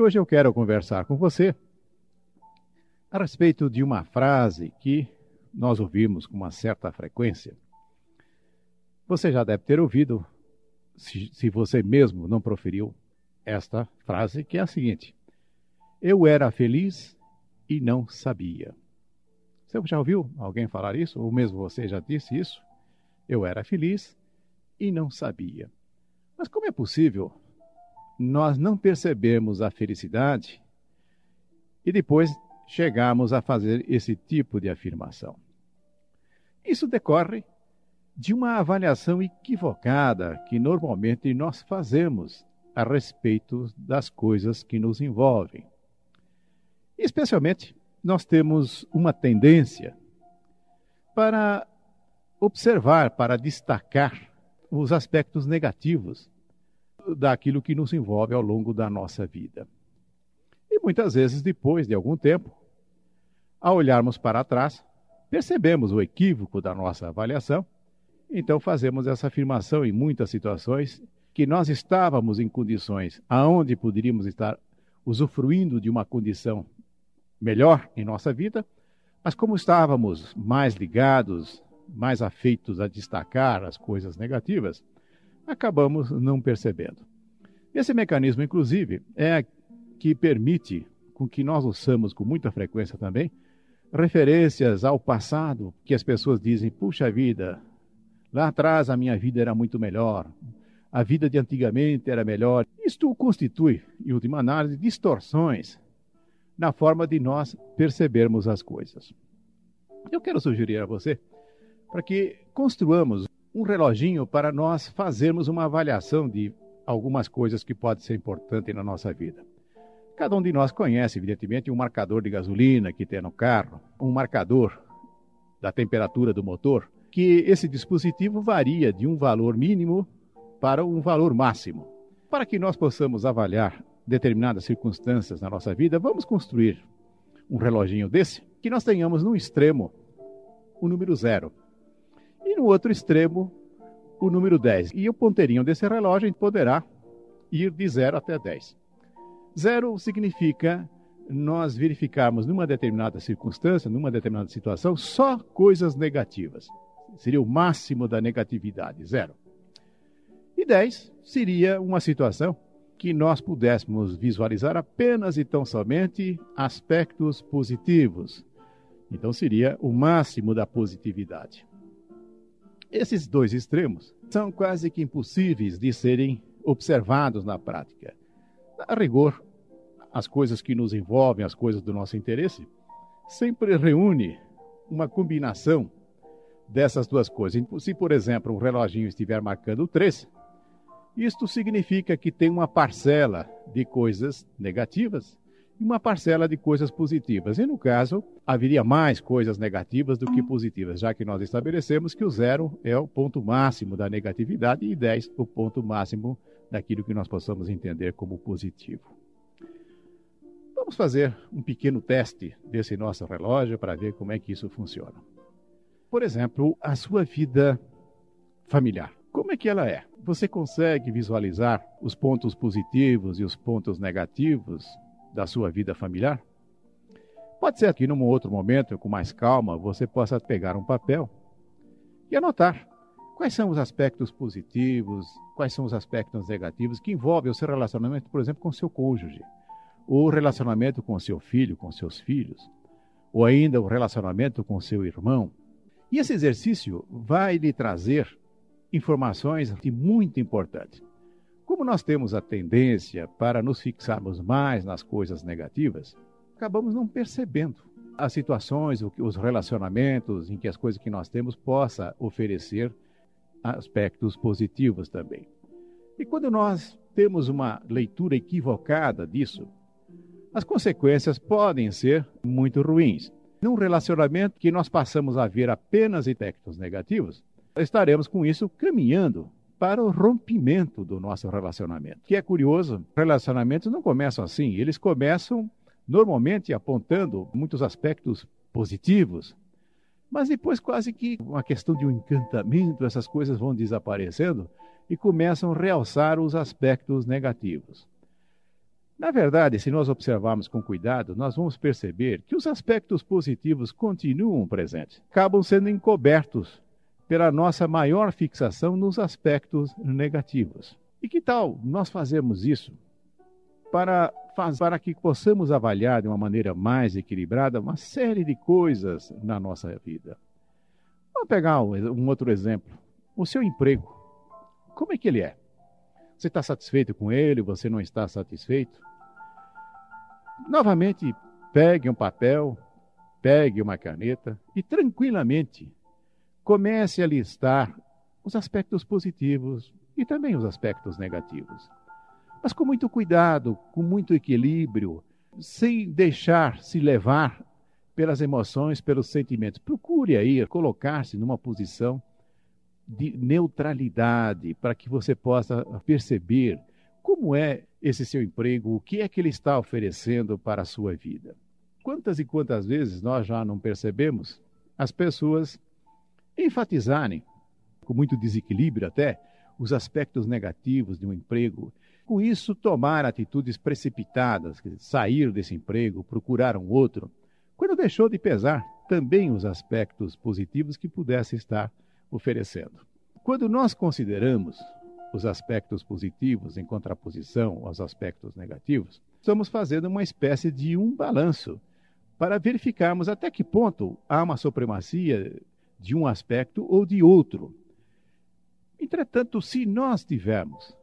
Hoje eu quero conversar com você a respeito de uma frase que nós ouvimos com uma certa frequência. Você já deve ter ouvido, se, se você mesmo não proferiu esta frase, que é a seguinte: Eu era feliz e não sabia. Você já ouviu alguém falar isso? Ou mesmo você já disse isso? Eu era feliz e não sabia. Mas como é possível nós não percebermos a felicidade e depois chegarmos a fazer esse tipo de afirmação? Isso decorre de uma avaliação equivocada que normalmente nós fazemos a respeito das coisas que nos envolvem. Especialmente, nós temos uma tendência para observar, para destacar os aspectos negativos daquilo que nos envolve ao longo da nossa vida. E muitas vezes, depois de algum tempo, ao olharmos para trás, percebemos o equívoco da nossa avaliação, então fazemos essa afirmação em muitas situações que nós estávamos em condições aonde poderíamos estar usufruindo de uma condição melhor em nossa vida, mas como estávamos mais ligados, mais afeitos a destacar as coisas negativas, acabamos não percebendo. Esse mecanismo, inclusive, é que permite com que nós usamos com muita frequência também referências ao passado, que as pessoas dizem: puxa vida, lá atrás a minha vida era muito melhor, a vida de antigamente era melhor. Isto constitui, em última análise, distorções na forma de nós percebermos as coisas. Eu quero sugerir a você para que construamos um reloginho para nós fazermos uma avaliação de algumas coisas que podem ser importantes na nossa vida. Cada um de nós conhece, evidentemente, um marcador de gasolina que tem no carro, um marcador da temperatura do motor, que esse dispositivo varia de um valor mínimo para um valor máximo. Para que nós possamos avaliar determinadas circunstâncias na nossa vida, vamos construir um reloginho desse que nós tenhamos no extremo o número zero no outro extremo o número 10. E o ponteirinho desse relógio poderá ir de 0 até 10. Zero significa nós verificarmos numa determinada circunstância, numa determinada situação, só coisas negativas. Seria o máximo da negatividade, zero. E 10 seria uma situação que nós pudéssemos visualizar apenas e tão somente aspectos positivos. Então seria o máximo da positividade. Esses dois extremos são quase que impossíveis de serem observados na prática. A rigor, as coisas que nos envolvem, as coisas do nosso interesse, sempre reúne uma combinação dessas duas coisas. Se, por exemplo, um reloginho estiver marcando 3, isto significa que tem uma parcela de coisas negativas e uma parcela de coisas positivas. E no caso, haveria mais coisas negativas do que positivas, já que nós estabelecemos que o zero é o ponto máximo da negatividade e 10 o ponto máximo daquilo que nós possamos entender como positivo. Vamos fazer um pequeno teste desse nosso relógio para ver como é que isso funciona. Por exemplo, a sua vida familiar. Como é que ela é? Você consegue visualizar os pontos positivos e os pontos negativos da sua vida familiar? Pode ser que num outro momento, com mais calma, você possa pegar um papel e anotar quais são os aspectos positivos, quais são os aspectos negativos que envolvem o seu relacionamento, por exemplo, com seu cônjuge, ou o relacionamento com seu filho, com seus filhos, ou ainda o relacionamento com seu irmão. E esse exercício vai lhe trazer informações muito importantes. Como nós temos a tendência para nos fixarmos mais nas coisas negativas, acabamos não percebendo as situações, os relacionamentos em que as coisas que nós temos possa oferecer aspectos positivos também. E quando nós temos uma leitura equivocada disso, as consequências podem ser muito ruins. Num relacionamento que nós passamos a ver apenas aspectos negativos, estaremos com isso caminhando para o rompimento do nosso relacionamento. Que é curioso, relacionamentos não começam assim, eles começam normalmente apontando muitos aspectos positivos, mas depois quase que uma questão de um encantamento, essas coisas vão desaparecendo e começam a realçar os aspectos negativos. Na verdade, se nós observarmos com cuidado, nós vamos perceber que os aspectos positivos continuam presentes, acabam sendo encobertos pela nossa maior fixação nos aspectos negativos. E que tal nós fazermos isso para, para que possamos avaliar de uma maneira mais equilibrada uma série de coisas na nossa vida? Vamos pegar um outro exemplo. O seu emprego. Como é que ele é? Você está satisfeito com ele? Você não está satisfeito? Novamente, pegue um papel, pegue uma caneta e tranquilamente comece a listar os aspectos positivos e também os aspectos negativos. Mas com muito cuidado, com muito equilíbrio, sem deixar se levar pelas emoções, pelos sentimentos. Procure aí colocar-se numa posição de neutralidade para que você possa perceber como é esse seu emprego, o que é que ele está oferecendo para a sua vida. Quantas e quantas vezes nós já não percebemos as pessoas enfatizarem, com muito desequilíbrio até, os aspectos negativos de um emprego. Com isso, tomar atitudes precipitadas, sair desse emprego, procurar um outro, quando deixou de pesar também os aspectos positivos que pudesse estar oferecendo. Quando nós consideramos os aspectos positivos em contraposição aos aspectos negativos, estamos fazendo uma espécie de um balanço para verificarmos até que ponto há uma supremacia de um aspecto ou de outro. Entretanto, se nós tivermos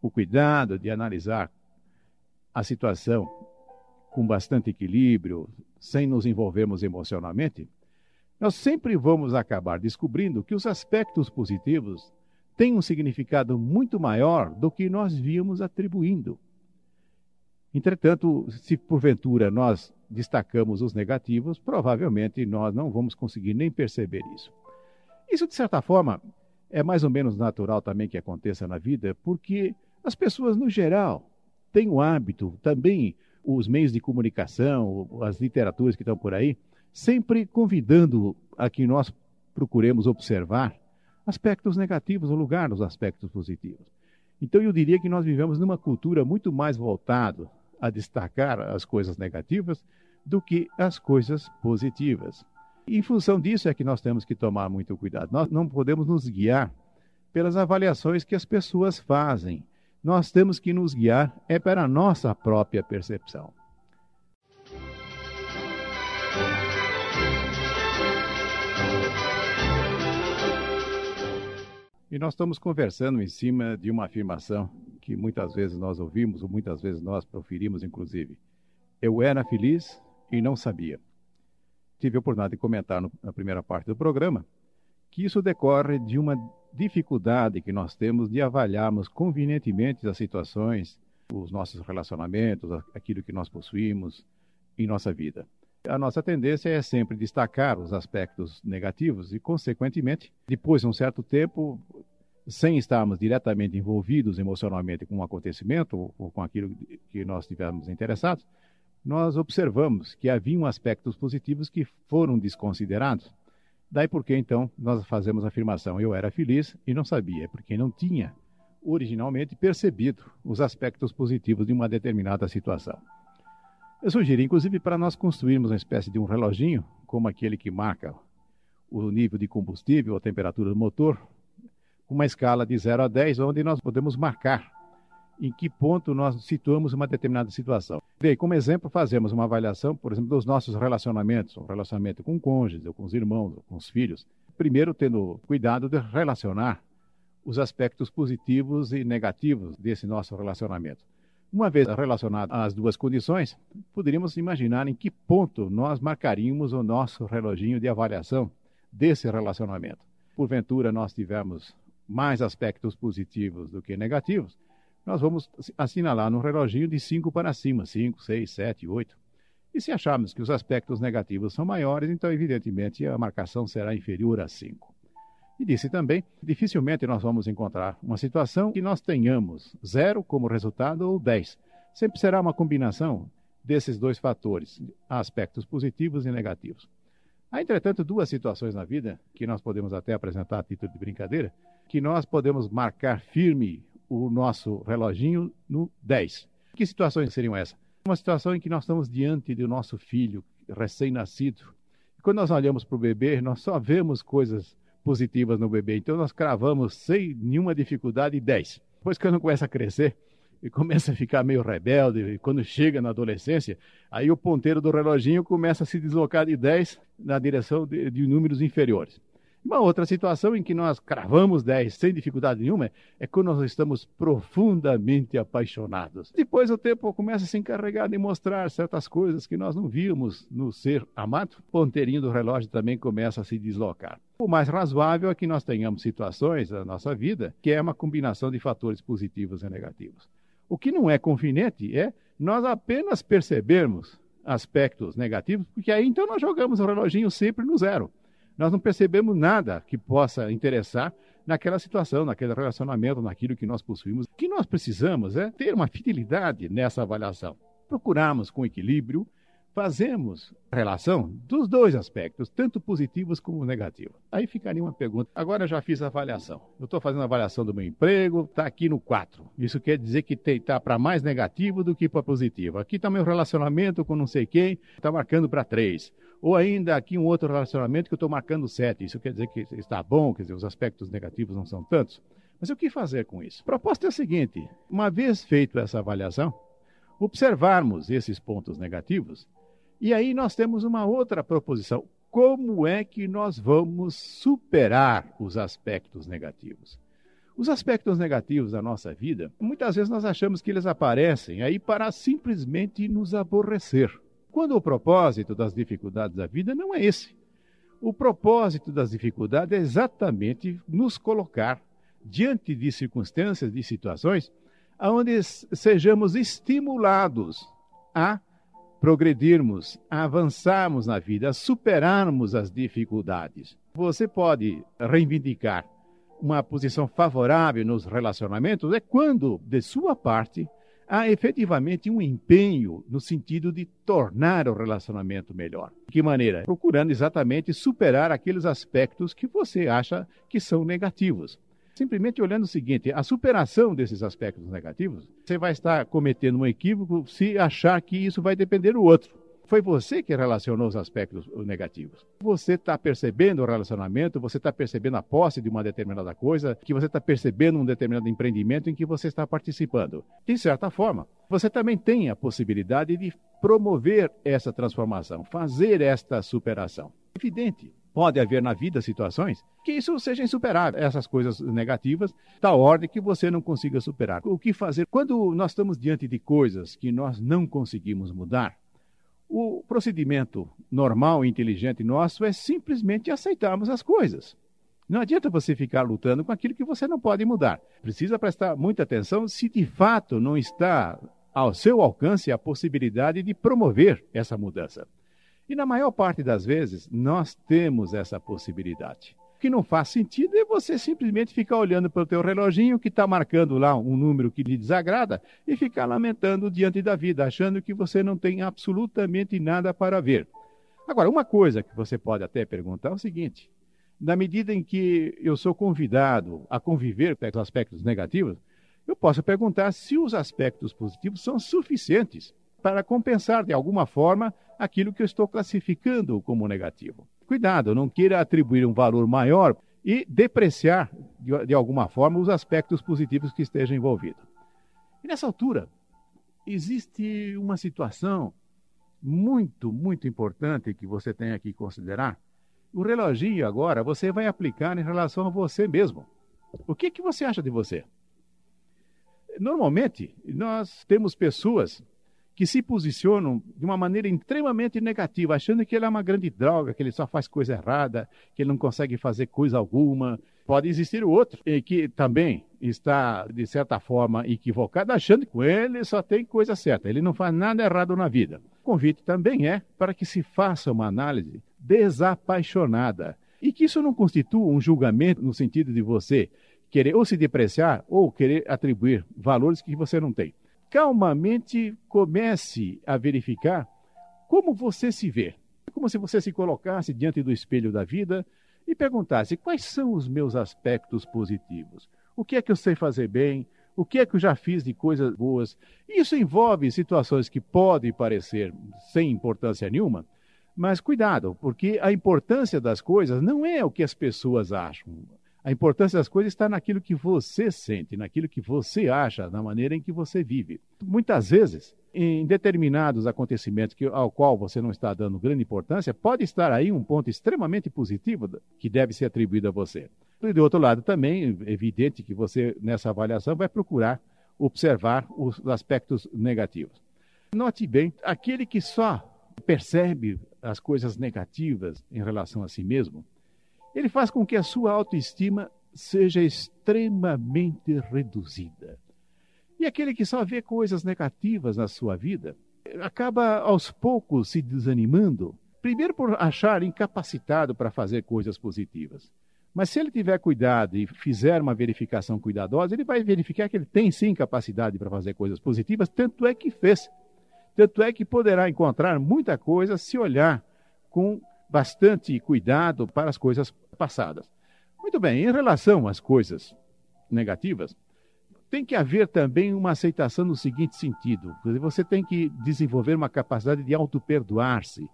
o cuidado de analisar a situação com bastante equilíbrio, sem nos envolvermos emocionalmente, nós sempre vamos acabar descobrindo que os aspectos positivos têm um significado muito maior do que nós víamos atribuindo. Entretanto, se porventura nós destacamos os negativos, provavelmente nós não vamos conseguir nem perceber isso. Isso, de certa forma, é mais ou menos natural também que aconteça na vida, porque as pessoas, no geral, têm o hábito, também os meios de comunicação, as literaturas que estão por aí, sempre convidando a que nós procuremos observar aspectos negativos no lugar dos aspectos positivos. Então eu diria que nós vivemos numa cultura muito mais voltada a destacar as coisas negativas do que as coisas positivas. Em função disso é que nós temos que tomar muito cuidado. Nós não podemos nos guiar pelas avaliações que as pessoas fazem. Nós temos que nos guiar é para a nossa própria percepção. E nós estamos conversando em cima de uma afirmação que muitas vezes nós ouvimos, ou muitas vezes nós proferimos, inclusive. Eu era feliz e não sabia. Tive a oportunidade de comentar no, na primeira parte do programa que isso decorre de uma dificuldade que nós temos de avaliarmos convenientemente as situações, os nossos relacionamentos, aquilo que nós possuímos em nossa vida. A nossa tendência é sempre destacar os aspectos negativos e, consequentemente, depois de um certo tempo, sem estarmos diretamente envolvidos emocionalmente com um acontecimento ou com aquilo que nós estivermos interessados, nós observamos que haviam aspectos positivos que foram desconsiderados. Daí porque então nós fazemos a afirmação: eu era feliz e não sabia, é porque não tinha originalmente percebido os aspectos positivos de uma determinada situação. Eu sugiro, inclusive, para nós construirmos uma espécie de um reloginho, como aquele que marca o nível de combustível, a temperatura do motor, com uma escala de 0 a 10, onde nós podemos marcar em que ponto nós situamos uma determinada situação. E como exemplo, fazemos uma avaliação, por exemplo, dos nossos relacionamentos, um relacionamento com cônjuges, ou com os irmãos, ou com os filhos. Primeiro, tendo cuidado de relacionar os aspectos positivos e negativos desse nosso relacionamento. Uma vez relacionado às duas condições, poderíamos imaginar em que ponto nós marcaríamos o nosso reloginho de avaliação desse relacionamento. Porventura, nós tivermos mais aspectos positivos do que negativos, nós vamos assinalar no reloginho de 5 para cima, 5, 6, 7, 8. E se acharmos que os aspectos negativos são maiores, então, evidentemente, a marcação será inferior a 5. E disse também, dificilmente nós vamos encontrar uma situação que nós tenhamos zero como resultado ou 10. Sempre será uma combinação desses dois fatores, aspectos positivos e negativos. Há, entretanto, duas situações na vida que nós podemos até apresentar a título de brincadeira, que nós podemos marcar firme o nosso reloginho no 10. Que situações seriam essas? Uma situação em que nós estamos diante do nosso filho recém-nascido. Quando nós olhamos para o bebê, nós só vemos coisas positivas no bebê. Então nós cravamos sem nenhuma dificuldade 10. Depois, quando começa a crescer, e começa a ficar meio rebelde, e quando chega na adolescência, aí o ponteiro do reloginho começa a se deslocar de 10 na direção de, de números inferiores. Uma outra situação em que nós cravamos 10 sem dificuldade nenhuma é quando nós estamos profundamente apaixonados. Depois o tempo começa a se encarregar de mostrar certas coisas que nós não víamos no ser amado. O ponteirinho do relógio também começa a se deslocar. O mais razoável é que nós tenhamos situações na nossa vida que é uma combinação de fatores positivos e negativos. O que não é conveniente é nós apenas percebermos aspectos negativos, porque aí então nós jogamos o reloginho sempre no zero. Nós não percebemos nada que possa interessar naquela situação, naquele relacionamento, naquilo que nós possuímos. O que nós precisamos é ter uma fidelidade nessa avaliação. Procurarmos com equilíbrio fazemos relação dos dois aspectos, tanto positivos como negativos. Aí ficaria uma pergunta. Agora eu já fiz a avaliação. Eu estou fazendo a avaliação do meu emprego, está aqui no 4. Isso quer dizer que está para mais negativo do que para positivo. Aqui está meu relacionamento com não sei quem, está marcando para 3. Ou ainda aqui um outro relacionamento que eu estou marcando 7. Isso quer dizer que está bom, quer dizer, os aspectos negativos não são tantos. Mas o que fazer com isso? A proposta é a seguinte: uma vez feita essa avaliação, observarmos esses pontos negativos e aí nós temos uma outra proposição. Como é que nós vamos superar os aspectos negativos? Os aspectos negativos da nossa vida, muitas vezes nós achamos que eles aparecem aí para simplesmente nos aborrecer. Quando o propósito das dificuldades da vida não é esse. O propósito das dificuldades é exatamente nos colocar diante de circunstâncias, de situações, onde sejamos estimulados a progredirmos, avançarmos na vida, superarmos as dificuldades. Você pode reivindicar uma posição favorável nos relacionamentos é quando, de sua parte, há efetivamente um empenho no sentido de tornar o relacionamento melhor. De que maneira? Procurando exatamente superar aqueles aspectos que você acha que são negativos simplesmente olhando o seguinte: a superação desses aspectos negativos, você vai estar cometendo um equívoco se achar que isso vai depender do outro. Foi você que relacionou os aspectos negativos. Você está percebendo o relacionamento, você está percebendo a posse de uma determinada coisa, que você está percebendo um determinado empreendimento em que você está participando. De certa forma, você também tem a possibilidade de promover essa transformação, fazer esta superação. Evidente, pode haver na vida situações que isso seja insuperável, essas coisas negativas, da ordem que você não consiga superar. O que fazer? Quando nós estamos diante de coisas que nós não conseguimos mudar, o procedimento normal e inteligente nosso é simplesmente aceitarmos as coisas. Não adianta você ficar lutando com aquilo que você não pode mudar. Precisa prestar muita atenção se de fato não está ao seu alcance a possibilidade de promover essa mudança. E na maior parte das vezes, nós temos essa possibilidade. O que não faz sentido é você simplesmente ficar olhando para o teu reloginho que está marcando lá um número que lhe desagrada e ficar lamentando diante da vida, achando que você não tem absolutamente nada para ver. Agora, uma coisa que você pode até perguntar é o seguinte: na medida em que eu sou convidado a conviver com os aspectos negativos, eu posso perguntar se os aspectos positivos são suficientes para compensar de alguma forma aquilo que eu estou classificando como negativo. Cuidado, não queira atribuir um valor maior e depreciar de, de alguma forma os aspectos positivos que estejam envolvidos. E nessa altura, existe uma situação muito, muito importante que você tem que considerar. O reloginho agora você vai aplicar em relação a você mesmo. O que, que você acha de você? Normalmente, nós temos pessoas que se posicionam de uma maneira extremamente negativa, achando que ele é uma grande droga, que ele só faz coisa errada, que ele não consegue fazer coisa alguma. Pode existir outro, que também está, de certa forma, equivocado, achando que com ele só tem coisa certa, ele não faz nada errado na vida. O convite também é para que se faça uma análise desapaixonada e que isso não constitua um julgamento no sentido de você querer ou se depreciar ou querer atribuir valores que você não tem calmamente comece a verificar como você se vê. Como se você se colocasse diante do espelho da vida e perguntasse quais são os meus aspectos positivos. O que é que eu sei fazer bem? O que é que eu já fiz de coisas boas? Isso envolve situações que podem parecer sem importância nenhuma, mas cuidado, porque a importância das coisas não é o que as pessoas acham. A importância das coisas está naquilo que você sente, naquilo que você acha, na maneira em que você vive. Muitas vezes, em determinados acontecimentos que, ao qual você não está dando grande importância, pode estar aí um ponto extremamente positivo que deve ser atribuído a você. E do outro lado também, é evidente que você, nessa avaliação, vai procurar observar os aspectos negativos. Note bem, aquele que só percebe as coisas negativas em relação a si mesmo, ele faz com que a sua autoestima seja extremamente reduzida. E aquele que só vê coisas negativas na sua vida acaba aos poucos se desanimando, primeiro por achar incapacitado para fazer coisas positivas. Mas se ele tiver cuidado e fizer uma verificação cuidadosa, ele vai verificar que ele tem sim capacidade para fazer coisas positivas, tanto é que fez. Tanto é que poderá encontrar muita coisa se olhar com bastante cuidado para as coisas passadas. Muito bem, em relação às coisas negativas, tem que haver também uma aceitação no seguinte sentido: você tem que desenvolver uma capacidade de auto-perdoar-se,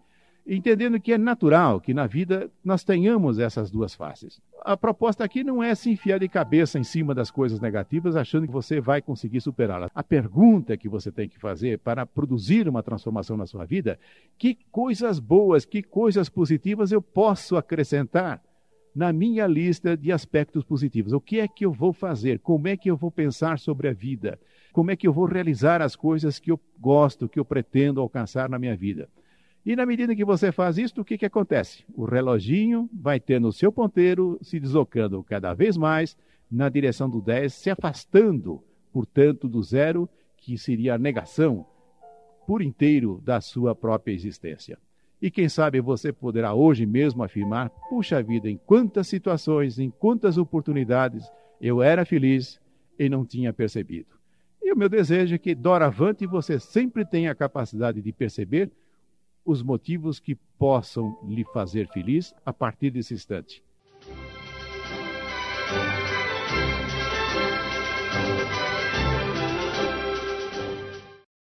entendendo que é natural que na vida nós tenhamos essas duas faces. A proposta aqui não é se enfiar de cabeça em cima das coisas negativas achando que você vai conseguir superá-las. A pergunta que você tem que fazer para produzir uma transformação na sua vida, que coisas boas, que coisas positivas eu posso acrescentar na minha lista de aspectos positivos. O que é que eu vou fazer? Como é que eu vou pensar sobre a vida? Como é que eu vou realizar as coisas que eu gosto, que eu pretendo alcançar na minha vida? E na medida que você faz isso, o que, que acontece? O reloginho vai tendo o seu ponteiro se deslocando cada vez mais na direção do 10, se afastando, portanto, do zero, que seria a negação por inteiro da sua própria existência. E quem sabe você poderá hoje mesmo afirmar: puxa vida, em quantas situações, em quantas oportunidades eu era feliz e não tinha percebido. E o meu desejo é que, doravante, você sempre tenha a capacidade de perceber os motivos que possam lhe fazer feliz a partir desse instante.